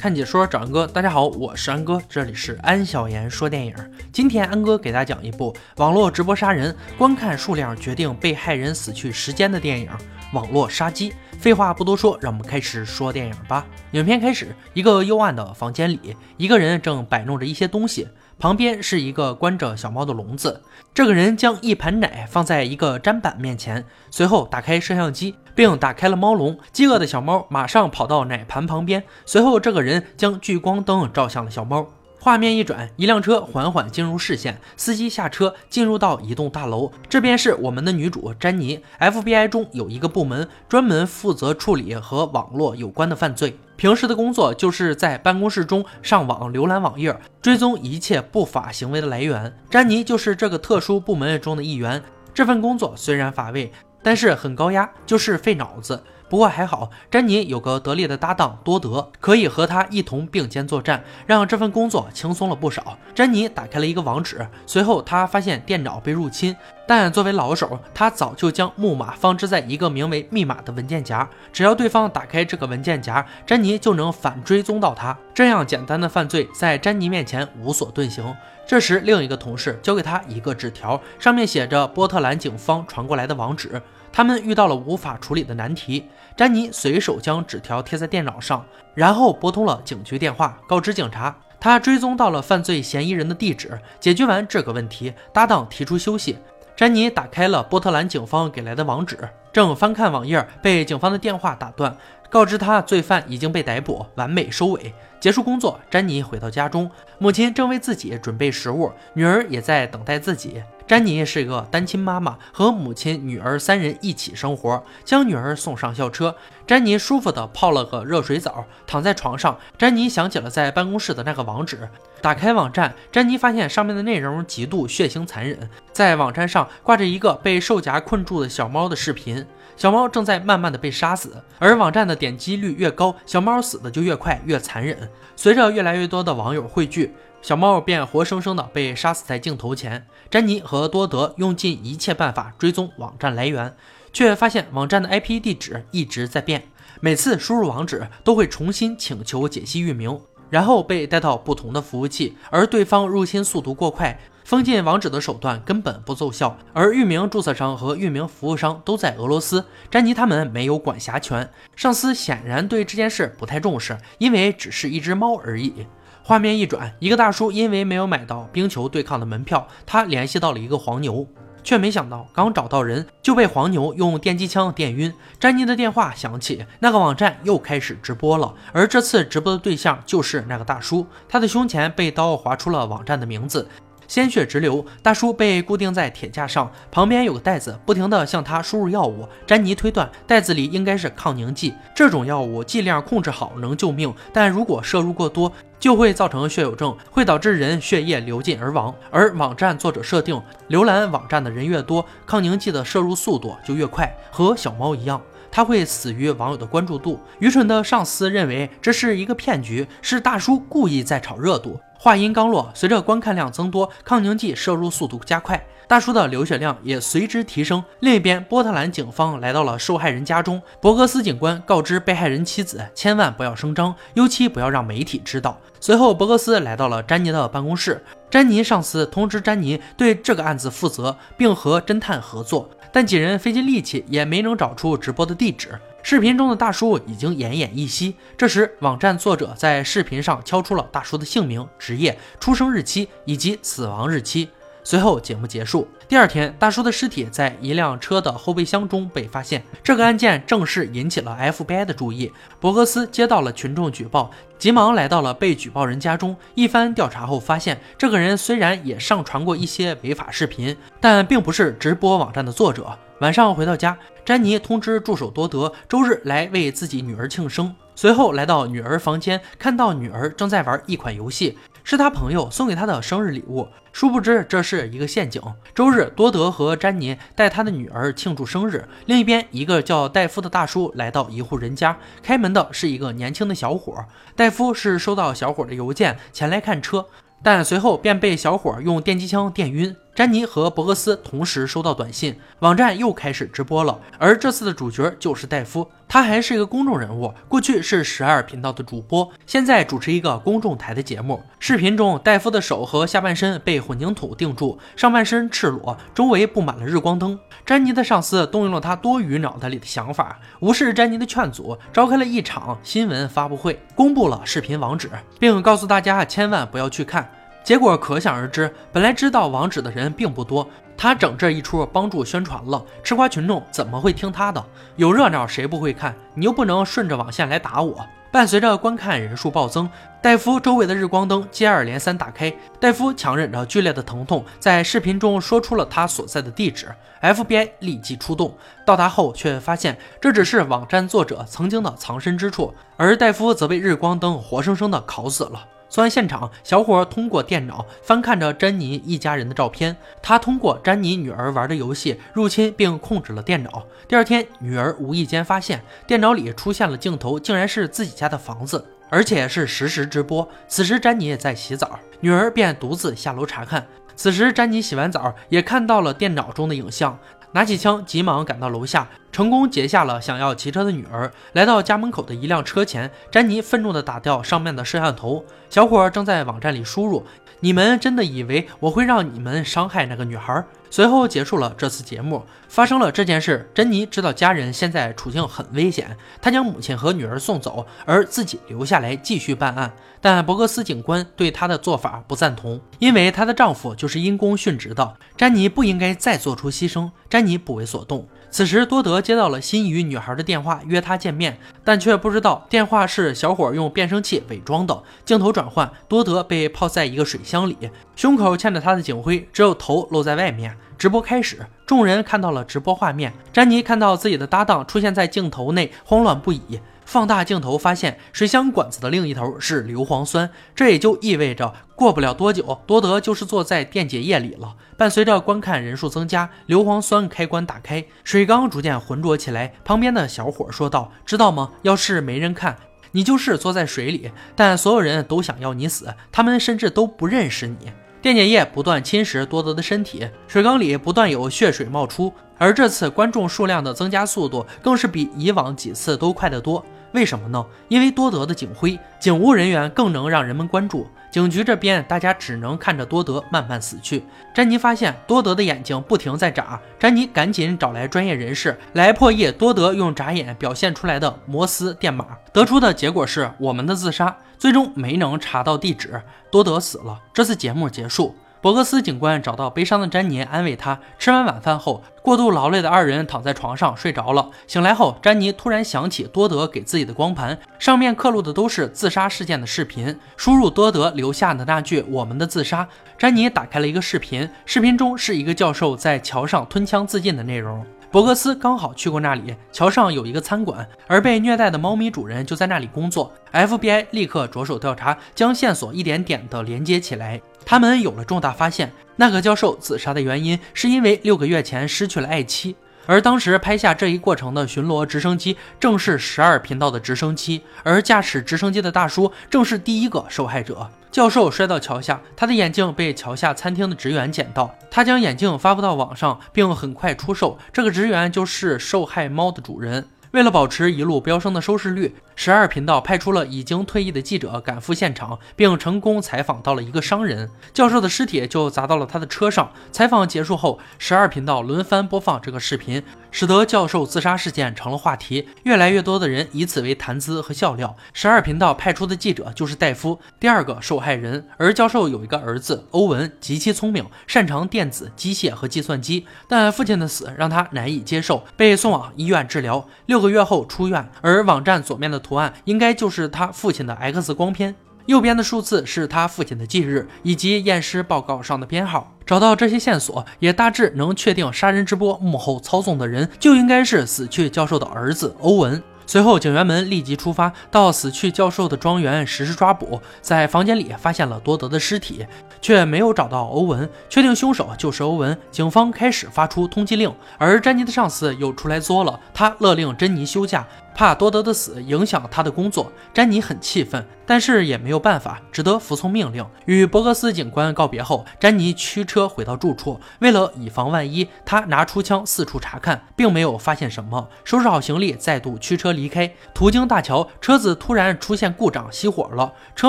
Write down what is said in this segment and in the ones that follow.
看解说找安哥，大家好，我是安哥，这里是安小言说电影。今天安哥给大家讲一部网络直播杀人，观看数量决定被害人死去时间的电影《网络杀机》。废话不多说，让我们开始说电影吧。影片开始，一个幽暗的房间里，一个人正摆弄着一些东西。旁边是一个关着小猫的笼子，这个人将一盘奶放在一个砧板面前，随后打开摄像机，并打开了猫笼。饥饿的小猫马上跑到奶盘旁边，随后这个人将聚光灯照向了小猫。画面一转，一辆车缓缓进入视线，司机下车，进入到一栋大楼。这边是我们的女主詹妮。FBI 中有一个部门专门负责处理和网络有关的犯罪，平时的工作就是在办公室中上网浏览网页，追踪一切不法行为的来源。詹妮就是这个特殊部门中的一员。这份工作虽然乏味，但是很高压，就是费脑子。不过还好，詹妮有个得力的搭档多德，可以和他一同并肩作战，让这份工作轻松了不少。詹妮打开了一个网址，随后他发现电脑被入侵，但作为老手，他早就将木马放置在一个名为“密码”的文件夹，只要对方打开这个文件夹，詹妮就能反追踪到他。这样简单的犯罪在詹妮面前无所遁形。这时，另一个同事交给他一个纸条，上面写着波特兰警方传过来的网址。他们遇到了无法处理的难题，詹妮随手将纸条贴在电脑上，然后拨通了警局电话，告知警察他追踪到了犯罪嫌疑人的地址。解决完这个问题，搭档提出休息，詹妮打开了波特兰警方给来的网址，正翻看网页，被警方的电话打断，告知他罪犯已经被逮捕，完美收尾。结束工作，詹妮回到家中，母亲正为自己准备食物，女儿也在等待自己。詹妮是一个单亲妈妈，和母亲、女儿三人一起生活。将女儿送上校车，詹妮舒服地泡了个热水澡，躺在床上。詹妮想起了在办公室的那个网址，打开网站，詹妮发现上面的内容极度血腥残忍。在网站上挂着一个被兽夹困住的小猫的视频，小猫正在慢慢的被杀死。而网站的点击率越高，小猫死的就越快越残忍。随着越来越多的网友汇聚。小猫便活生生的被杀死在镜头前。詹妮和多德用尽一切办法追踪网站来源，却发现网站的 IP 地址一直在变，每次输入网址都会重新请求解析域名，然后被带到不同的服务器，而对方入侵速度过快，封禁网址的手段根本不奏效。而域名注册商和域名服务商都在俄罗斯，詹妮他们没有管辖权。上司显然对这件事不太重视，因为只是一只猫而已。画面一转，一个大叔因为没有买到冰球对抗的门票，他联系到了一个黄牛，却没想到刚找到人就被黄牛用电击枪电晕。詹妮的电话响起，那个网站又开始直播了，而这次直播的对象就是那个大叔，他的胸前被刀划出了网站的名字。鲜血直流，大叔被固定在铁架上，旁边有个袋子，不停地向他输入药物。詹妮推断袋子里应该是抗凝剂，这种药物剂量控制好能救命，但如果摄入过多，就会造成血友症，会导致人血液流尽而亡。而网站作者设定，浏览网站的人越多，抗凝剂的摄入速度就越快，和小猫一样，他会死于网友的关注度。愚蠢的上司认为这是一个骗局，是大叔故意在炒热度。话音刚落，随着观看量增多，抗凝剂摄入速度加快，大叔的流血量也随之提升。另一边，波特兰警方来到了受害人家中，博格斯警官告知被害人妻子千万不要声张，尤其不要让媒体知道。随后，博格斯来到了詹妮的办公室，詹妮上司通知詹妮对这个案子负责，并和侦探合作，但几人费尽力气也没能找出直播的地址。视频中的大叔已经奄奄一息。这时，网站作者在视频上敲出了大叔的姓名、职业、出生日期以及死亡日期。随后，节目结束。第二天，大叔的尸体在一辆车的后备箱中被发现。这个案件正式引起了 FBI 的注意。博格斯接到了群众举报，急忙来到了被举报人家中。一番调查后，发现这个人虽然也上传过一些违法视频，但并不是直播网站的作者。晚上回到家，詹妮通知助手多德周日来为自己女儿庆生。随后来到女儿房间，看到女儿正在玩一款游戏，是他朋友送给他的生日礼物。殊不知这是一个陷阱。周日，多德和詹妮带他的女儿庆祝生日。另一边，一个叫戴夫的大叔来到一户人家，开门的是一个年轻的小伙。戴夫是收到小伙的邮件前来看车，但随后便被小伙用电击枪电晕。詹妮和博格斯同时收到短信，网站又开始直播了。而这次的主角就是戴夫，他还是一个公众人物，过去是十二频道的主播，现在主持一个公众台的节目。视频中，戴夫的手和下半身被混凝土定住，上半身赤裸，周围布满了日光灯。詹妮的上司动用了他多余脑袋里的想法，无视詹妮的劝阻，召开了一场新闻发布会，公布了视频网址，并告诉大家千万不要去看。结果可想而知，本来知道网址的人并不多。他整这一出帮助宣传了，吃瓜群众怎么会听他的？有热闹谁不会看？你又不能顺着网线来打我。伴随着观看人数暴增，戴夫周围的日光灯接二连三打开。戴夫强忍着剧烈的疼痛，在视频中说出了他所在的地址。FBI 立即出动，到达后却发现这只是网站作者曾经的藏身之处，而戴夫则被日光灯活生生的烤死了。作案现场，小伙通过电脑翻看着詹妮一家人的照片。他通过詹妮女儿玩的游戏入侵并控制了电脑。第二天，女儿无意间发现电脑里出现了镜头，竟然是自己家的房子，而且是实时直播。此时，詹妮也在洗澡，女儿便独自下楼查看。此时，詹妮洗完澡也看到了电脑中的影像。拿起枪，急忙赶到楼下，成功截下了想要骑车的女儿。来到家门口的一辆车前，詹妮愤怒地打掉上面的摄像头。小伙正在网站里输入：“你们真的以为我会让你们伤害那个女孩？”随后结束了这次节目。发生了这件事，珍妮知道家人现在处境很危险，她将母亲和女儿送走，而自己留下来继续办案。但伯格斯警官对她的做法不赞同，因为她的丈夫就是因公殉职的，詹妮不应该再做出牺牲。詹妮不为所动。此时，多德接到了心仪女孩的电话，约她见面，但却不知道电话是小伙用变声器伪装的。镜头转换，多德被泡在一个水箱里，胸口嵌着他的警徽，只有头露在外面。直播开始，众人看到了直播画面。詹妮看到自己的搭档出现在镜头内，慌乱不已。放大镜头发现，水箱管子的另一头是硫磺酸，这也就意味着过不了多久，多德就是坐在电解液里了。伴随着观看人数增加，硫磺酸开关打开，水缸逐渐浑浊起来。旁边的小伙说道：“知道吗？要是没人看，你就是坐在水里，但所有人都想要你死，他们甚至都不认识你。”电解液不断侵蚀多德的身体，水缸里不断有血水冒出，而这次观众数量的增加速度更是比以往几次都快得多。为什么呢？因为多德的警徽，警务人员更能让人们关注。警局这边，大家只能看着多德慢慢死去。詹妮发现多德的眼睛不停在眨，詹妮赶紧找来专业人士来破译多德用眨眼表现出来的摩斯电码，得出的结果是我们的自杀。最终没能查到地址，多德死了。这次节目结束。博格斯警官找到悲伤的詹妮，安慰她。吃完晚饭后，过度劳累的二人躺在床上睡着了。醒来后，詹妮突然想起多德给自己的光盘，上面刻录的都是自杀事件的视频。输入多德留下的那句“我们的自杀”，詹妮打开了一个视频，视频中是一个教授在桥上吞枪自尽的内容。博格斯刚好去过那里，桥上有一个餐馆，而被虐待的猫咪主人就在那里工作。FBI 立刻着手调查，将线索一点点的连接起来。他们有了重大发现：那个教授自杀的原因是因为六个月前失去了爱妻。而当时拍下这一过程的巡逻直升机正是十二频道的直升机，而驾驶直升机的大叔正是第一个受害者。教授摔到桥下，他的眼镜被桥下餐厅的职员捡到，他将眼镜发布到网上，并很快出售。这个职员就是受害猫的主人。为了保持一路飙升的收视率，十二频道派出了已经退役的记者赶赴现场，并成功采访到了一个商人。教授的尸体就砸到了他的车上。采访结束后，十二频道轮番播放这个视频。使得教授自杀事件成了话题，越来越多的人以此为谈资和笑料。十二频道派出的记者就是戴夫，第二个受害人。而教授有一个儿子欧文，极其聪明，擅长电子、机械和计算机，但父亲的死让他难以接受，被送往医院治疗。六个月后出院。而网站左面的图案应该就是他父亲的 X 光片。右边的数字是他父亲的忌日以及验尸报告上的编号。找到这些线索，也大致能确定杀人直播幕后操纵的人就应该是死去教授的儿子欧文。随后，警员们立即出发到死去教授的庄园实施抓捕，在房间里发现了多德的尸体，却没有找到欧文。确定凶手就是欧文，警方开始发出通缉令。而珍妮的上司又出来作了，他勒令珍妮休假。怕多德的死影响他的工作。詹妮很气愤，但是也没有办法，只得服从命令。与伯格斯警官告别后，詹妮驱车回到住处。为了以防万一，他拿出枪四处查看，并没有发现什么。收拾好行李，再度驱车离开。途经大桥，车子突然出现故障，熄火了，车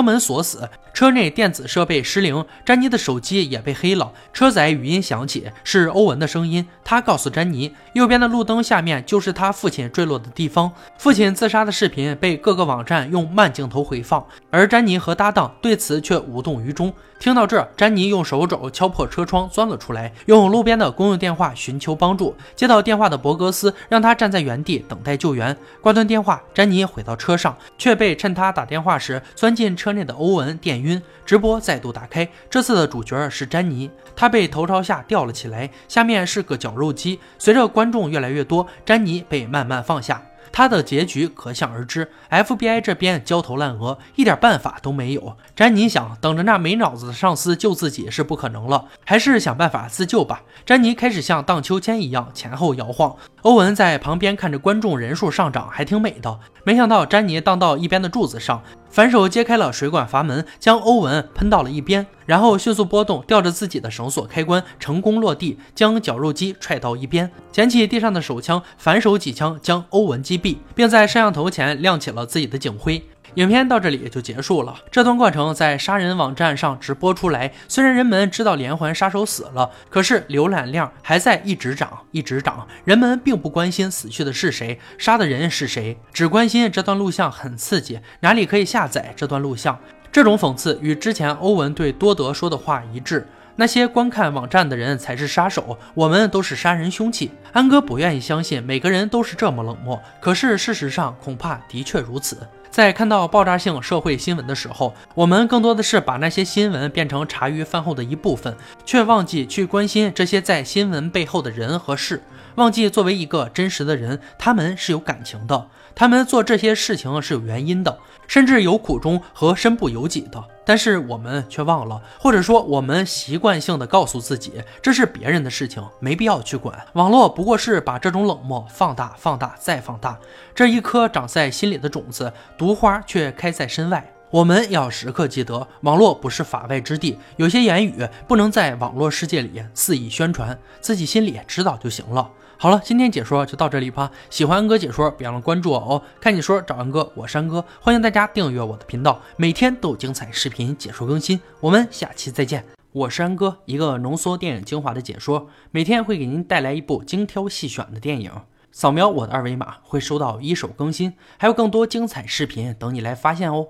门锁死。车内电子设备失灵，詹妮的手机也被黑了。车载语音响起，是欧文的声音。他告诉詹妮，右边的路灯下面就是他父亲坠落的地方。父亲自杀的视频被各个网站用慢镜头回放，而詹妮和搭档对此却无动于衷。听到这，詹妮用手肘敲破车窗，钻了出来，用路边的公用电话寻求帮助。接到电话的伯格斯让他站在原地等待救援。挂断电话，詹妮回到车上，却被趁他打电话时钻进车内的欧文电。晕，直播再度打开，这次的主角是詹妮，她被头朝下吊了起来，下面是个绞肉机。随着观众越来越多，詹妮被慢慢放下。他的结局可想而知，FBI 这边焦头烂额，一点办法都没有。詹妮想，等着那没脑子的上司救自己是不可能了，还是想办法自救吧。詹妮开始像荡秋千一样前后摇晃，欧文在旁边看着观众人数上涨，还挺美的。没想到詹妮荡到一边的柱子上，反手揭开了水管阀门，将欧文喷到了一边，然后迅速拨动吊着自己的绳索开关，成功落地，将绞肉机踹到一边，捡起地上的手枪，反手几枪将欧文击毙，并在摄像头前亮起了自己的警徽。影片到这里也就结束了。这段过程在杀人网站上直播出来，虽然人们知道连环杀手死了，可是浏览量还在一直涨，一直涨。人们并不关心死去的是谁，杀的人是谁，只关心这段录像很刺激，哪里可以下载这段录像。这种讽刺与之前欧文对多德说的话一致：那些观看网站的人才是杀手，我们都是杀人凶器。安哥不愿意相信每个人都是这么冷漠，可是事实上恐怕的确如此。在看到爆炸性社会新闻的时候，我们更多的是把那些新闻变成茶余饭后的一部分，却忘记去关心这些在新闻背后的人和事，忘记作为一个真实的人，他们是有感情的。他们做这些事情是有原因的，甚至有苦衷和身不由己的，但是我们却忘了，或者说我们习惯性的告诉自己，这是别人的事情，没必要去管。网络不过是把这种冷漠放大、放大再放大，这一颗长在心里的种子，毒花却开在身外。我们要时刻记得，网络不是法外之地，有些言语不能在网络世界里肆意宣传，自己心里知道就行了。好了，今天解说就到这里吧。喜欢安哥解说，别忘了关注我哦。看解说找安哥，我是安哥，欢迎大家订阅我的频道，每天都有精彩视频解说更新。我们下期再见。我是安哥，一个浓缩电影精华的解说，每天会给您带来一部精挑细选的电影。扫描我的二维码，会收到一手更新，还有更多精彩视频等你来发现哦。